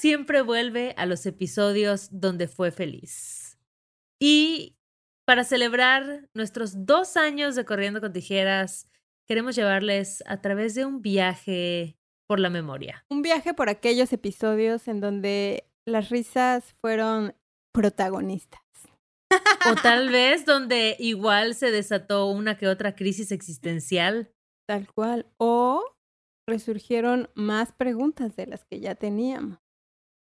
siempre vuelve a los episodios donde fue feliz. Y para celebrar nuestros dos años de Corriendo con Tijeras, queremos llevarles a través de un viaje por la memoria. Un viaje por aquellos episodios en donde las risas fueron protagonistas. O tal vez donde igual se desató una que otra crisis existencial. Tal cual. O resurgieron más preguntas de las que ya teníamos.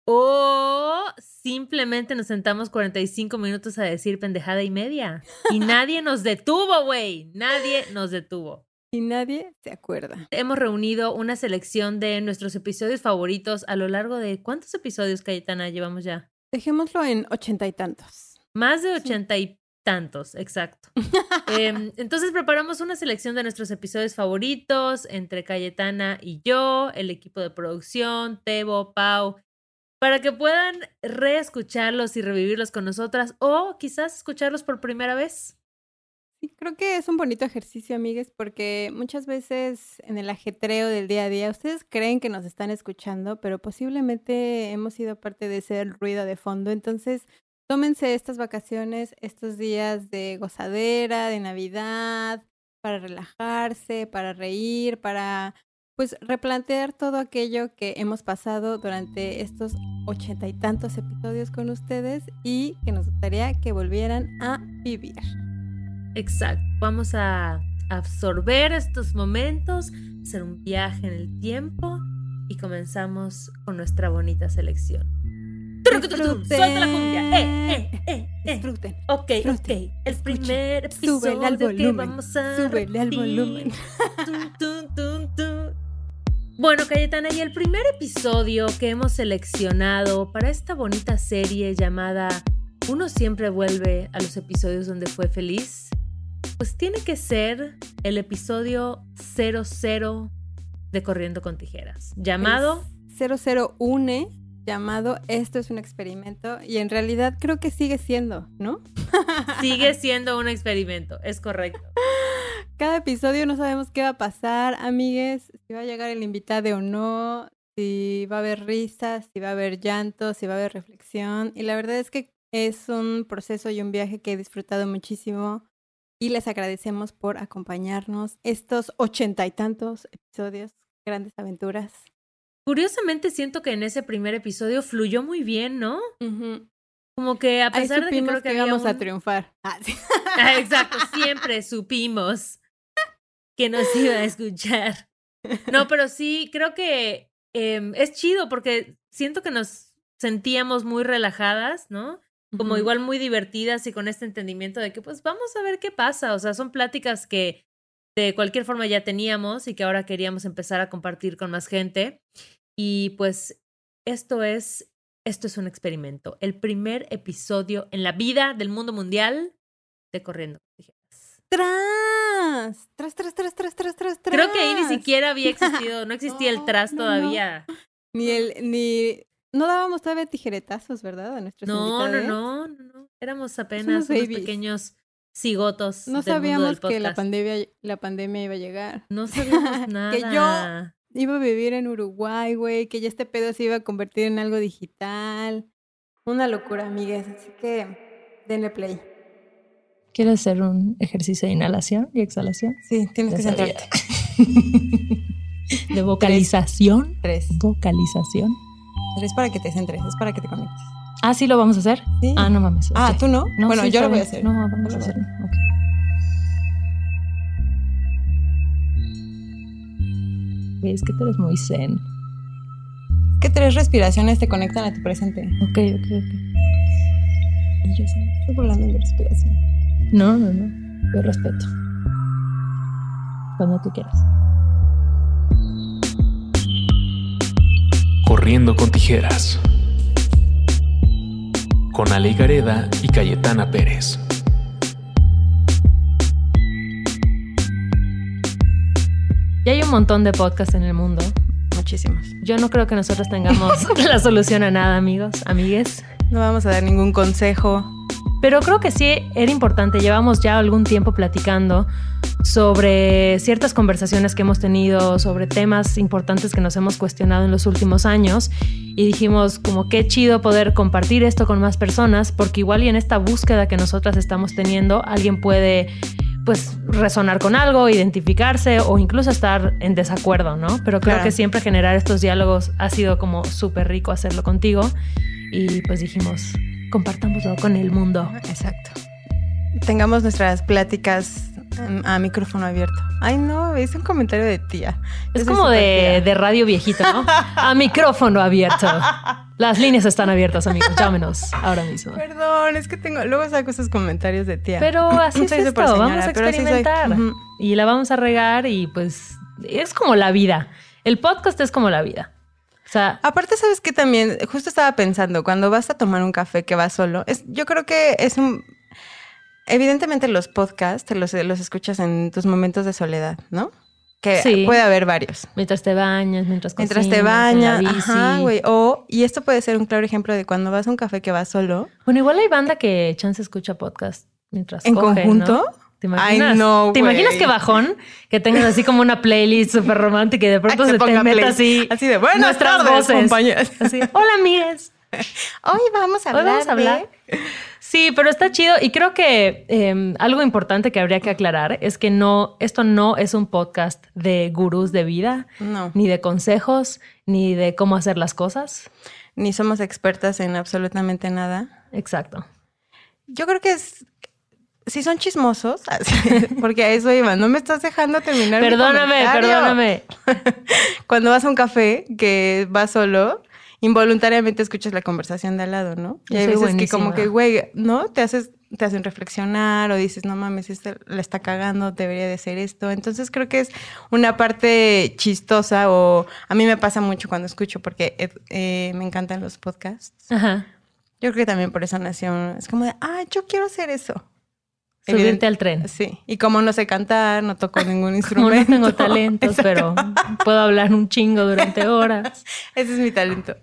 O simplemente nos sentamos 45 minutos a decir pendejada y media. Y nadie nos detuvo, güey. Nadie nos detuvo. Y nadie se acuerda. Hemos reunido una selección de nuestros episodios favoritos a lo largo de ¿cuántos episodios, Cayetana, llevamos ya? Dejémoslo en ochenta y tantos. Más de ochenta y tantos, exacto. Em, entonces preparamos una selección de nuestros episodios favoritos entre Cayetana y yo, el equipo de producción, Tebo, Pau, para que puedan reescucharlos y revivirlos con nosotras o quizás escucharlos por primera vez. Sí, creo que es un bonito ejercicio, amigues, porque muchas veces en el ajetreo del día a día ustedes creen que nos están escuchando, pero posiblemente hemos sido parte de ese ruido de fondo. Entonces, tómense estas vacaciones, estos días de gozadera, de Navidad, para relajarse, para reír, para pues replantear todo aquello que hemos pasado durante estos ochenta y tantos episodios con ustedes y que nos gustaría que volvieran a vivir. Exacto. Vamos a absorber estos momentos, hacer un viaje en el tiempo y comenzamos con nuestra bonita selección. Suelta la cumbia. Eh, eh, eh, eh. Disfruten. Ok, ok. El primer episodio Súbele al que vamos a Súbele al volumen. Tun, tun. Bueno, Cayetana, y el primer episodio que hemos seleccionado para esta bonita serie llamada Uno siempre vuelve a los episodios donde fue feliz, pues tiene que ser el episodio 00 de Corriendo con Tijeras, llamado... Es 001 llamado Esto es un experimento y en realidad creo que sigue siendo, ¿no? Sigue siendo un experimento, es correcto. Cada episodio no sabemos qué va a pasar, amigues, si va a llegar el invitado o no, si va a haber risas, si va a haber llanto, si va a haber reflexión. Y la verdad es que es un proceso y un viaje que he disfrutado muchísimo y les agradecemos por acompañarnos estos ochenta y tantos episodios, grandes aventuras. Curiosamente siento que en ese primer episodio fluyó muy bien, ¿no? Como que a Ahí pesar de que creo que, íbamos a un- triunfar. Ah, sí. Ah, Exacto, siempre supimos que nos iba a escuchar. No, pero sí, creo que em, es chido porque siento que nos sentíamos muy relajadas, ¿no? Como igual muy divertidas y con este entendimiento de que pues vamos a ver qué pasa. O sea, son pláticas que de cualquier forma ya teníamos y que ahora queríamos empezar a compartir con más gente. Y pues esto es, esto es un experimento. El primer episodio en la vida del mundo mundial de Corriendo. Tijeras. ¡Tras! ¡Tras, tras, tras, tras, tras, tras! Creo que ahí ni siquiera había existido, no existía el tras no, no. todavía. Ni el, ni... No dábamos todavía tijeretazos, ¿verdad? A nuestros No, no, no, no, no. Éramos apenas unos pequeños cigotos. No del mundo sabíamos del que la pandemia, la pandemia iba a llegar. No sabíamos nada. Que yo- Iba a vivir en Uruguay, güey, que ya este pedo se iba a convertir en algo digital. Una locura, amigues. Así que denle play. ¿Quieres hacer un ejercicio de inhalación y exhalación? Sí, tienes Ya que sentarte. De vocalización. Tres. Vocalización. Tres para que te centres, es para que te conectes. Ah, sí lo vamos a hacer. Sí. Ah, no mames. Ah. ¿tú no? No, bueno, sí, yo lo voy a hacer. No, vamos a hacerlo. ok. Güey, Es que tú eres muy zen. ¿Qué tres respiraciones te conectan a tu presente? Ok, ok, ok. Y yo sí, estoy volando en mi respiración. No, no, no. Yo respeto. Cuando tú quieras. Corriendo con tijeras. Con Ale Gareda y Cayetana Pérez. Ya hay un montón de podcasts en el mundo. Muchísimos. Yo no creo que nosotros tengamos la solución a nada, amigos, amigues. No vamos a dar ningún consejo. Pero creo que sí era importante. Llevamos ya algún tiempo platicando sobre ciertas conversaciones que hemos tenido, sobre temas importantes que nos hemos cuestionado en los últimos años y dijimos como qué chido poder compartir esto con más personas porque igual y en esta búsqueda que nosotras estamos teniendo alguien puede pues resonar con algo, identificarse o incluso estar en desacuerdo, ¿no? Pero creo Claro. que siempre generar estos diálogos ha sido como súper rico hacerlo contigo y pues dijimos, compartámoslo con el mundo. Exacto. Tengamos nuestras pláticas mm, a micrófono abierto. Ay, no, es un comentario de tía. Yo Es como de, tía. de radio viejito, ¿no? A micrófono abierto. Las líneas están abiertas, amigos. Llámenos ahora mismo. Perdón, es que tengo. Luego saco esos comentarios de tía. Pero así es esto. señora, Vamos a soy. experimentar. Y la vamos a regar y pues es como la vida. El podcast es como la vida. O sea, Aparte, sabes que también, justo estaba pensando, cuando vas a tomar un café que vas solo, es, yo creo que es un. Evidentemente, los podcasts te los, los escuchas en tus momentos de soledad, ¿no? Que Sí. puede haber varios. mientras te bañas, mientras Mientras cocinas, te bañas, en la bici. ajá, güey. O, y esto puede ser un claro ejemplo de cuando vas a un café que vas solo, Bueno, igual hay banda que chance escucha podcast mientras en coge, conjunto. ¿no? ¿Te imaginas? Ay, no, ¿Te imaginas güey. qué bajón? Que tengas así como una playlist súper romántica y de pronto Ay, se te meta así, Así de, buenas nuestras tardes, voces. compañeras. Así, hola, amigas. Hoy vamos a Hoy hablar, vamos a hablar. Sí, pero está chido y creo que eh, algo importante que habría que aclarar es que no, esto no es un podcast de gurús de vida. No, ni de consejos, ni de cómo hacer las cosas. ni somos expertas en absolutamente nada. Exacto. Yo creo que es... Si son chismosos, porque a eso iba, no me estás dejando terminar mi Perdóname, comentario. perdóname. Cuando vas a un café que vas solo, involuntariamente escuchas la conversación de al lado, ¿no? Y hay veces que como que, güey, ¿no? Te haces, te hacen reflexionar o dices, no mames, este la está cagando, debería de ser esto. Entonces creo que es una parte chistosa o a mí me pasa mucho cuando escucho porque eh, eh, me encantan los podcasts. Ajá. Yo creo que también por eso nació, es como de, ah, yo quiero hacer eso. Subirte al tren. Sí, y como no sé cantar, no toco ningún Como no instrumento. tengo talentos, pero puedo hablar un chingo durante horas. Ese es mi talento.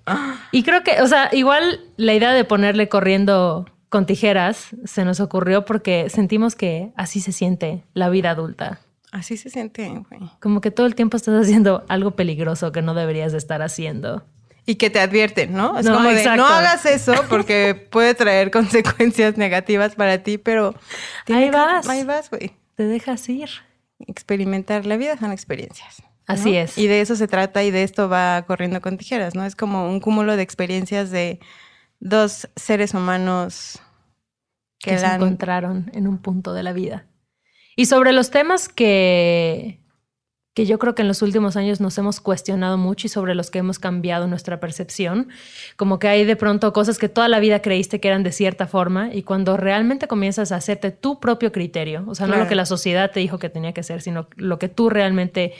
Y creo que, o sea, igual la idea de ponerle corriendo con tijeras se nos ocurrió porque sentimos que así se siente la vida adulta. Así se siente, güey. Como que todo el tiempo estás haciendo algo peligroso que no deberías de estar haciendo. Y que te advierten, ¿no? Es No, como de, exacto. no hagas eso porque puede traer consecuencias negativas para ti, pero... Ahí que- vas. Ahí vas, güey. Te dejas ir. Experimentar. La vida son experiencias. ¿no? Así es. Y de eso se trata y de esto va corriendo con tijeras, ¿no? Es como un cúmulo de experiencias de dos seres humanos que, que se encontraron en un punto de la vida. Y sobre los temas que, que yo creo que en los últimos años nos hemos cuestionado mucho y sobre los que hemos cambiado nuestra percepción, como que hay de pronto cosas que toda la vida creíste que eran de cierta forma y cuando realmente comienzas a hacerte tu propio criterio, o sea, no lo que la sociedad te dijo que tenía que ser, sino lo que tú realmente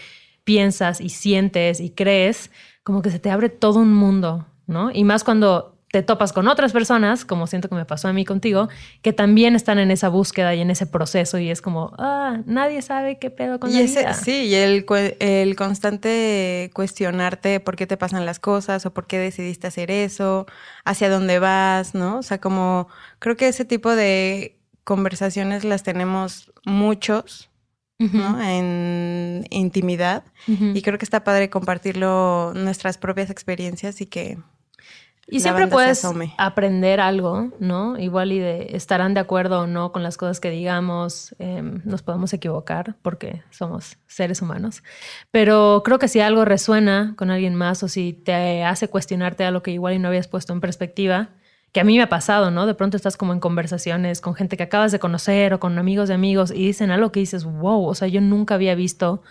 piensas y sientes y crees, como que se te abre todo un mundo, ¿no? Y más cuando te topas con otras personas, como siento que me pasó a mí contigo, que también están en esa búsqueda y en ese proceso y es como, ah, nadie sabe qué pedo con Y la ese, vida. sí, y el, el constante cuestionarte por qué te pasan las cosas o por qué decidiste hacer eso, hacia dónde vas, ¿no? O sea, como creo que ese tipo de conversaciones las tenemos muchos. En intimidad. Y creo que está padre compartirlo, nuestras propias experiencias y que... Y la siempre puedes aprender algo, ¿no? Igual y de estarán de acuerdo o no con las cosas que digamos, em, nos podemos equivocar porque somos seres humanos, pero creo que si algo resuena con alguien más o si te hace cuestionarte algo que igual y no habías puesto en perspectiva, que a mí me ha pasado, ¿no? De pronto estás como en conversaciones con gente que acabas de conocer o con amigos de amigos y dicen algo que dices, wow, o sea, yo nunca había visto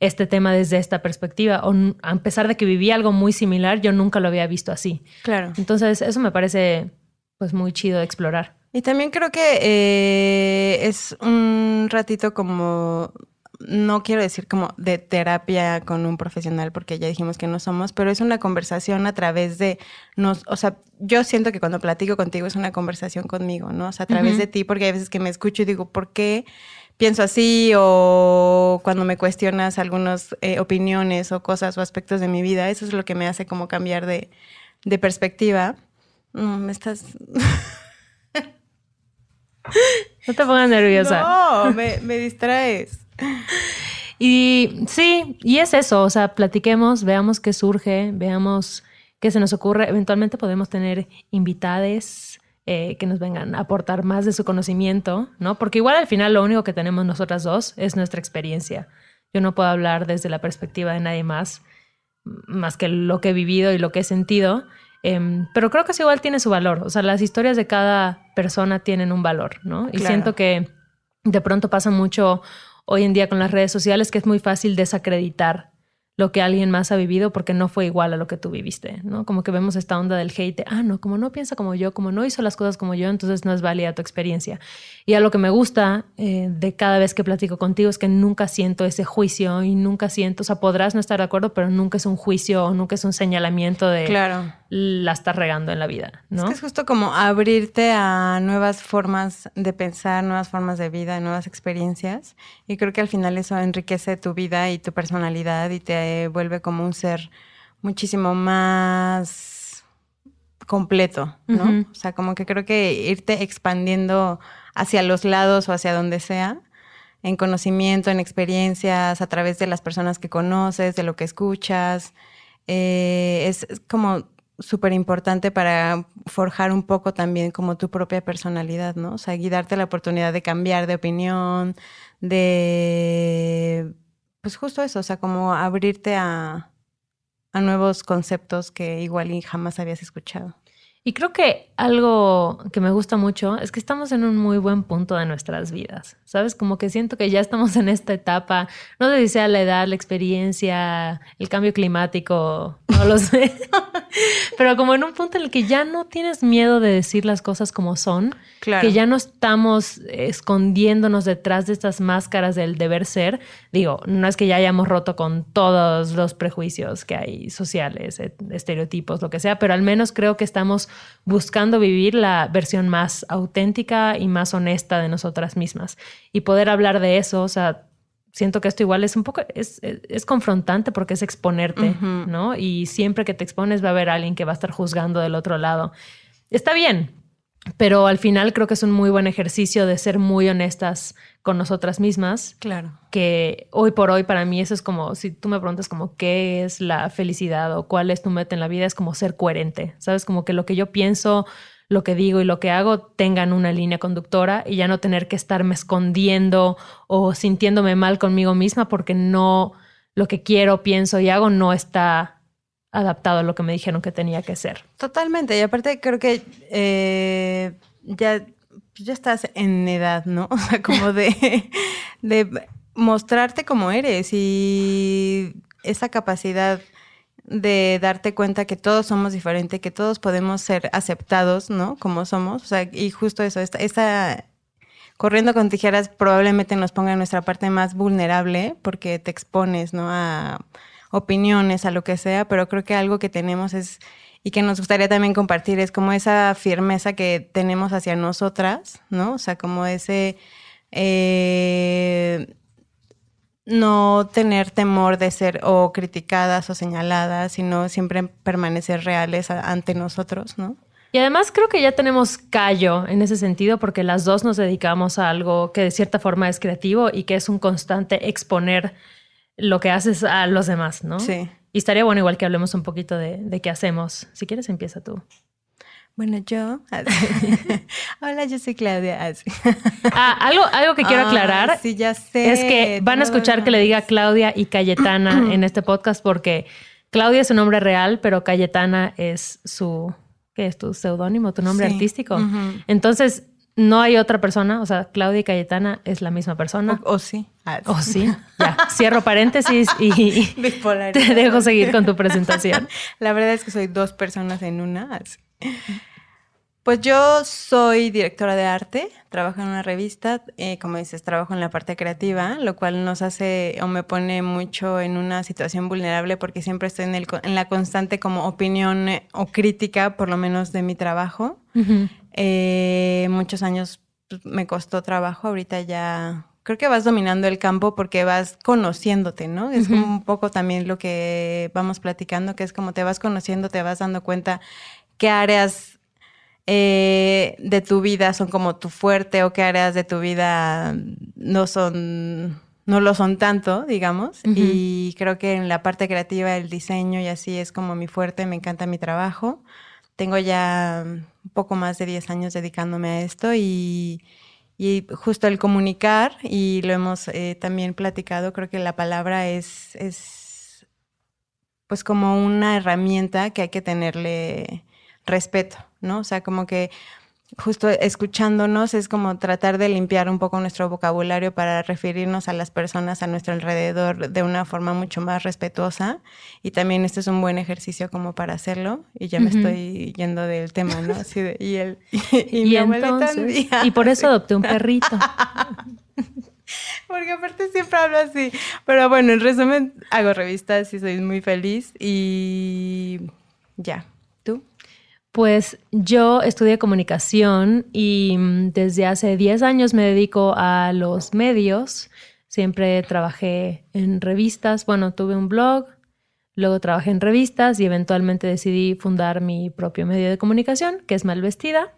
este tema desde esta perspectiva, o a pesar de que viví algo muy similar, yo nunca lo había visto así. Claro. Entonces, eso me parece pues muy chido de explorar. Y también creo que eh, es un ratito como, no quiero decir como de terapia con un profesional, porque ya dijimos que no somos, pero es una conversación a través de nos, o sea, yo siento que cuando platico contigo es una conversación conmigo, ¿no? O sea, a través Ujú. de ti, porque hay veces que me escucho y digo, ¿por qué? Pienso así o cuando me cuestionas algunas eh, opiniones o cosas o aspectos de mi vida, eso es lo que me hace como cambiar de, de perspectiva. Mm, me estás... No te pongas nerviosa. No, me, me distraes. Y sí, y es eso, o sea, platiquemos, veamos qué surge, veamos qué se nos ocurre. Eventualmente podemos tener invitades eh, que nos vengan a aportar más de su conocimiento, ¿no? Porque igual al final lo único que tenemos nosotras dos es nuestra experiencia. Yo no puedo hablar desde la perspectiva de nadie más, más que lo que he vivido y lo que he sentido. Em, pero creo que eso igual tiene su valor. O sea, las historias de cada persona tienen un valor, ¿no? Y Claro. siento que de pronto pasa mucho hoy en día con las redes sociales que es muy fácil desacreditar lo que alguien más ha vivido porque no fue igual a lo que tú viviste, ¿no? Como que vemos esta onda del hate, ah, no, como no piensa como yo, como no hizo las cosas como yo, entonces no es válida tu experiencia. Y a lo que me gusta eh, de cada vez que platico contigo es que nunca siento ese juicio y nunca siento, o sea, podrás no estar de acuerdo, pero nunca es un juicio o nunca es un señalamiento de Claro. La estás regando en la vida, ¿no? Es que es justo como abrirte a nuevas formas de pensar, nuevas formas de vida, nuevas experiencias. Y creo que al final eso enriquece tu vida y tu personalidad y te vuelve como un ser muchísimo más completo, ¿no? O sea, como que creo que irte expandiendo hacia los lados o hacia donde sea, en conocimiento, en experiencias, a través de las personas que conoces, de lo que escuchas, eh, es es como súper importante para forjar un poco también como tu propia personalidad, ¿no? O sea, y darte la oportunidad de cambiar de opinión, de, pues justo eso, o sea, como abrirte a, a nuevos conceptos que igual y jamás habías escuchado. Y creo que algo que me gusta mucho es que estamos en un muy buen punto de nuestras vidas, ¿sabes? Como que siento que ya estamos en esta etapa, no sé si sea la edad, la experiencia, el cambio climático, no lo sé, pero como en un punto en el que ya no tienes miedo de decir las cosas como son, Claro. que ya no estamos escondiéndonos detrás de estas máscaras del deber ser. Digo, no es que ya hayamos roto con todos los prejuicios que hay sociales, et- estereotipos, lo que sea, pero al menos creo que estamos buscando vivir la versión más auténtica y más honesta de nosotras mismas. Y poder hablar de eso, o sea, siento que esto igual es un poco, es, es- es confrontante porque es exponerte. ¿no? Y siempre que te expones va a haber alguien que va a estar juzgando del otro lado. Está bien, pero al final creo que es un muy buen ejercicio de ser muy honestas con nosotras mismas, Claro. que hoy por hoy para mí eso es como, si tú me preguntas como qué es la felicidad o cuál es tu meta en la vida, es como ser coherente, ¿sabes? Como que lo que yo pienso, lo que digo y lo que hago tengan una línea conductora y ya no tener que estarme escondiendo o sintiéndome mal conmigo misma porque no, lo que quiero, pienso y hago no está adaptado a lo que me dijeron que tenía que ser. Totalmente. Y aparte creo que eh, ya, ya estás en edad, ¿no? O sea, como de, de mostrarte como eres y esa capacidad de darte cuenta que todos somos diferentes, que todos podemos ser aceptados, ¿no? Como somos. O sea, y justo eso, esta corriendo con tijeras probablemente nos ponga en nuestra parte más vulnerable porque te expones, ¿no? A opiniones, a lo que sea, pero creo que algo que tenemos es y que nos gustaría también compartir es como esa firmeza que tenemos hacia nosotras, ¿no? O sea, como ese eh, no tener temor de ser o criticadas o señaladas, sino siempre permanecer reales a- ante nosotros, ¿no? Y además creo que ya tenemos callo en ese sentido porque las dos nos dedicamos a algo que de cierta forma es creativo y que es un constante exponer lo que haces a los demás, ¿no? Sí. Y estaría bueno igual que hablemos un poquito de, de qué hacemos. Si quieres, empieza tú. Bueno, yo. Hola, yo soy Claudia. Ah, algo, algo que quiero Ah, aclarar sí, ya sé. es que van a escuchar que le diga Claudia y Cayetana en este podcast porque Claudia es su nombre real, pero Cayetana es su, ¿qué es tu seudónimo, tu nombre Sí. artístico? Entonces, no hay otra persona, o sea, Claudia y Cayetana es la misma persona. O, o sí. Ah, O sí, ya, cierro paréntesis y te dejo seguir con tu presentación. La verdad es que soy dos personas en una. así. Pues yo soy directora de arte, trabajo en una revista, eh, como dices, trabajo en la parte creativa, lo cual nos hace o me pone mucho en una situación vulnerable porque siempre estoy en, el, en la constante como opinión eh, o crítica, por lo menos de mi trabajo. Eh, muchos años pues, me costó trabajo, ahorita ya creo que vas dominando el campo porque vas conociéndote, ¿no? Es como un poco también lo que vamos platicando, que es como te vas conociendo, te vas dando cuenta qué áreas eh, de tu vida son como tu fuerte o qué áreas de tu vida no son no lo son tanto, digamos. Y creo que en la parte creativa, el diseño y así es como mi fuerte, me encanta mi trabajo. Tengo ya un poco más de 10 años dedicándome a esto y, y justo el comunicar, y lo hemos eh, también platicado, creo que la palabra es, es pues como una herramienta que hay que tenerle respeto, ¿no? O sea, como que justo escuchándonos es como tratar de limpiar un poco nuestro vocabulario para referirnos a las personas a nuestro alrededor de una forma mucho más respetuosa y también este es un buen ejercicio como para hacerlo y ya me estoy yendo del tema, ¿no? Así de, y el y, Y, entonces, y por eso adopté un perrito. porque aparte siempre hablo así. Pero bueno, en resumen, hago revistas y soy muy feliz y ya. Pues yo estudié comunicación y mm, desde hace 10 años me dedico a los medios. Siempre trabajé en revistas. Bueno, tuve un blog, luego trabajé en revistas y eventualmente decidí fundar mi propio medio de comunicación, que es Malvestida.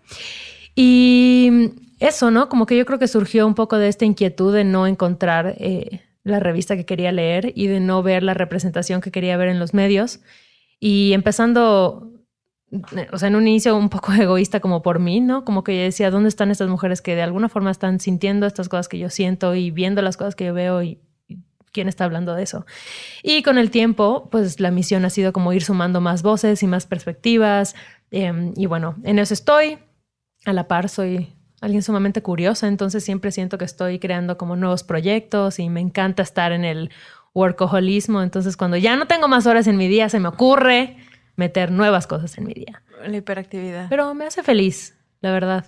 Y mm, eso, ¿no? Como que yo creo que surgió un poco de esta inquietud de no encontrar eh, la revista que quería leer y de no ver la representación que quería ver en los medios. Y empezando o sea, en un inicio un poco egoísta como por mí, ¿no? Como que yo decía, ¿dónde están estas mujeres que de alguna forma están sintiendo estas cosas que yo siento y viendo las cosas que yo veo y, y quién está hablando de eso? Y con el tiempo, pues la misión ha sido como ir sumando más voces y más perspectivas. eh, y bueno, en eso estoy. A la par soy alguien sumamente curiosa, entonces siempre siento que estoy creando como nuevos proyectos y me encanta estar en el workaholismo. Entonces, cuando ya no tengo más horas en mi día, se me ocurre meter nuevas cosas en mi día. La hiperactividad. Pero me hace feliz, la verdad.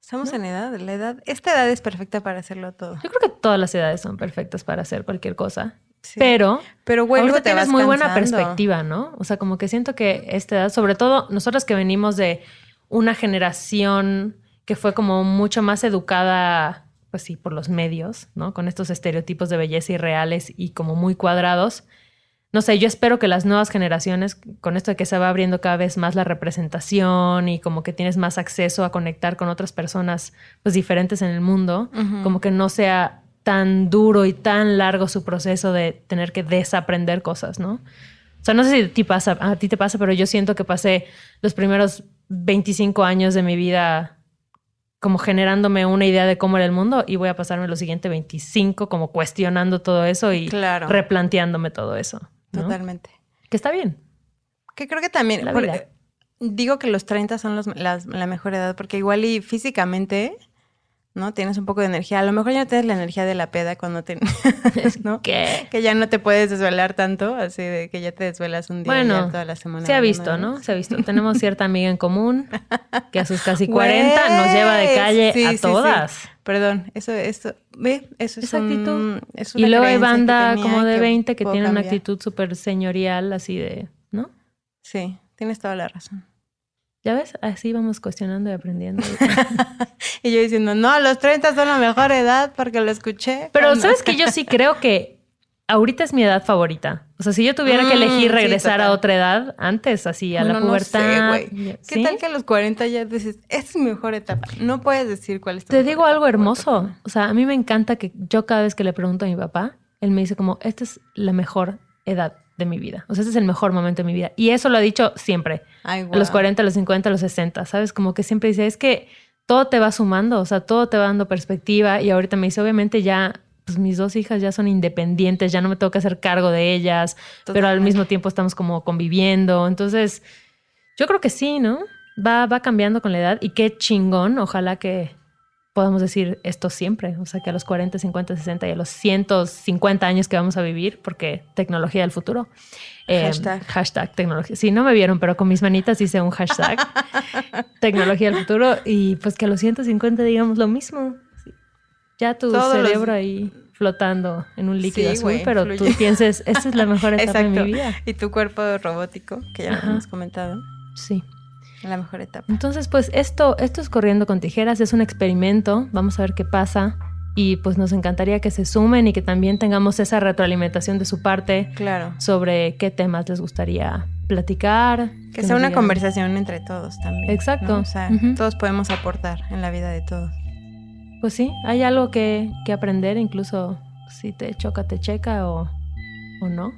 Estamos en edad, la edad, esta edad es perfecta para hacerlo todo. Yo creo que todas las edades son perfectas para hacer cualquier cosa. Sí. Pero pero bueno, ahorita te tienes muy buena perspectiva, ¿no? O sea, como que siento que esta edad, sobre todo nosotros que venimos de una generación que fue como mucho más educada, pues sí, por los medios, ¿no? Con estos estereotipos de belleza irreales y como muy cuadrados. No sé, yo espero que las nuevas generaciones, con esto de que se va abriendo cada vez más la representación y como que tienes más acceso a conectar con otras personas pues diferentes en el mundo, como que no sea tan duro y tan largo su proceso de tener que desaprender cosas, ¿no? O sea, no sé si a ti, pasa, a ti te pasa, pero yo siento que pasé los primeros 25 años de mi vida como generándome una idea de cómo era el mundo y voy a pasarme los siguientes 25 como cuestionando todo eso y Claro. replanteándome todo eso. ¿No? Totalmente. Que está bien. Que creo que también, por- eh, digo que los 30 son los- las- la mejor edad, porque igual y físicamente, ¿no? Tienes un poco de energía. A lo mejor ya no tienes la energía de la peda cuando te... ¿no? ¿Qué? Que ya no te puedes desvelar tanto, así de que ya te desvelas un día Bueno, toda la semana. Se ha visto, ¿no? Se ha visto. Tenemos cierta amiga en común que a sus casi 40 nos lleva de calle sí, a sí, sí. todas. Perdón, eso, eso, ve, eso es Esa un- actitud. es Y luego hay que banda como de que 20 que puedo tiene una actitud súper señorial, así de, ¿no? Sí, tienes toda la razón. ¿Ya ves? Así vamos cuestionando y aprendiendo. Y yo diciendo, no, los 30 son la mejor edad porque lo escuché. Pero sabes que yo sí creo que ahorita es mi edad favorita. O sea, si yo tuviera que Mm, elegir sí, regresar a otra edad, antes, así a la Bueno, no sé, pubertad. ¿Qué ¿sí? tal que a los 40 ya dices, esta es mi mejor etapa? No puedes decir cuál es tu Te mejor digo algo hermoso. O sea, a mí me encanta que yo cada vez que le pregunto a mi papá, él me dice como, esta es la mejor edad de mi vida. O sea, este es el mejor momento de mi vida. Y eso lo ha dicho siempre. Ay, A los guau. 40, a los 50, a los 60, ¿sabes? Como que siempre dice, es que todo te va sumando, o sea, todo te va dando perspectiva. Y ahorita me dice, obviamente ya, pues mis dos hijas ya son independientes, ya no me tengo que hacer cargo de ellas, pero al mismo tiempo estamos como conviviendo. Entonces, yo creo que sí, ¿no? Va, va cambiando con la edad y qué chingón, ojalá que podamos decir esto siempre, o sea, que a los 40, 50, 60 y a los 150 años que vamos a vivir, porque tecnología del futuro. Eh, Hashtag. hashtag tecnología. Sí, no me vieron, pero con mis manitas hice un hashtag tecnología del futuro y pues que a los 150 digamos lo mismo. Ya tu Todos los- cerebro ahí flotando en un líquido Sí, azul, pero tú pienses, esta es la mejor etapa de mi vida. Y tu cuerpo robótico, que ya lo hemos comentado, Sí. La mejor etapa. Entonces, pues esto, esto es Corriendo con Tijeras, es un experimento, vamos a ver qué pasa y pues nos encantaría que se sumen y que también tengamos esa retroalimentación de su parte Claro. sobre qué temas les gustaría platicar. Que sea una digan- conversación entre todos también. Exacto. ¿no? O sea, todos podemos aportar en la vida de todos. Pues sí, hay algo que, que aprender, incluso si te choca, te checa o, o no.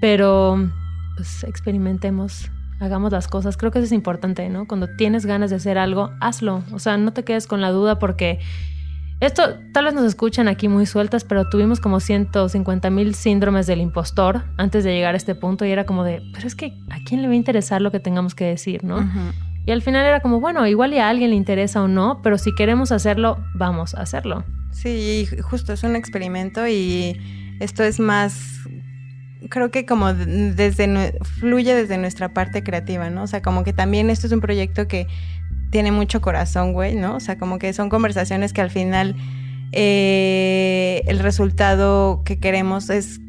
Pero pues experimentemos, hagamos las cosas. Creo que eso es importante, ¿no? Cuando tienes ganas de hacer algo, hazlo. O sea, no te quedes con la duda porque esto tal vez nos escuchan aquí muy sueltas, pero tuvimos como 150 mil síndromes del impostor antes de llegar a este punto y era como de, pero es que a quién le va a interesar lo que tengamos que decir, ¿no? Y al final era como, bueno, igual y a alguien le interesa o no, pero si queremos hacerlo, vamos a hacerlo. Sí, justo es un experimento y esto es más creo que como desde fluye desde nuestra parte creativa, ¿no? O sea, como que también esto es un proyecto que tiene mucho corazón, güey, ¿no? O sea, como que son conversaciones que al final eh, el resultado que queremos es,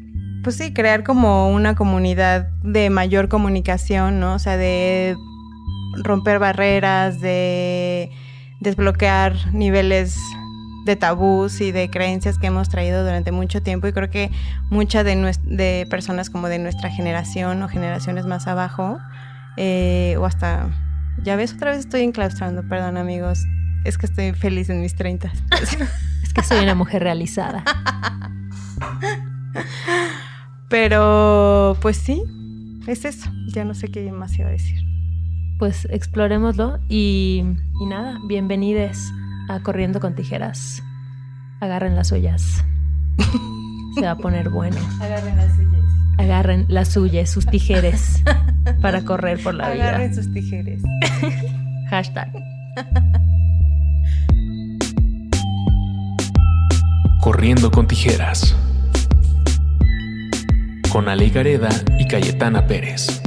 pues sí, crear como una comunidad de mayor comunicación, ¿no? O sea, de romper barreras, de desbloquear niveles de tabús y de creencias que hemos traído durante mucho tiempo y creo que muchas de, de personas como de nuestra generación o generaciones más abajo eh, o hasta, ya ves, otra vez estoy enclaustrando, perdón amigos, es que estoy feliz en mis 30. es que soy una mujer realizada. Pero, pues sí, es eso, ya no sé qué más iba a decir. Pues explorémoslo y, y nada, bienvenidos a Corriendo con Tijeras. Agarren las suyas. Se va a poner bueno. Agarren las suyas. Agarren las suyas, sus tijeres, para correr por la vida. Agarren sus tijeres. Hashtag. Corriendo con tijeras. Con Ale Gareda y Cayetana Pérez.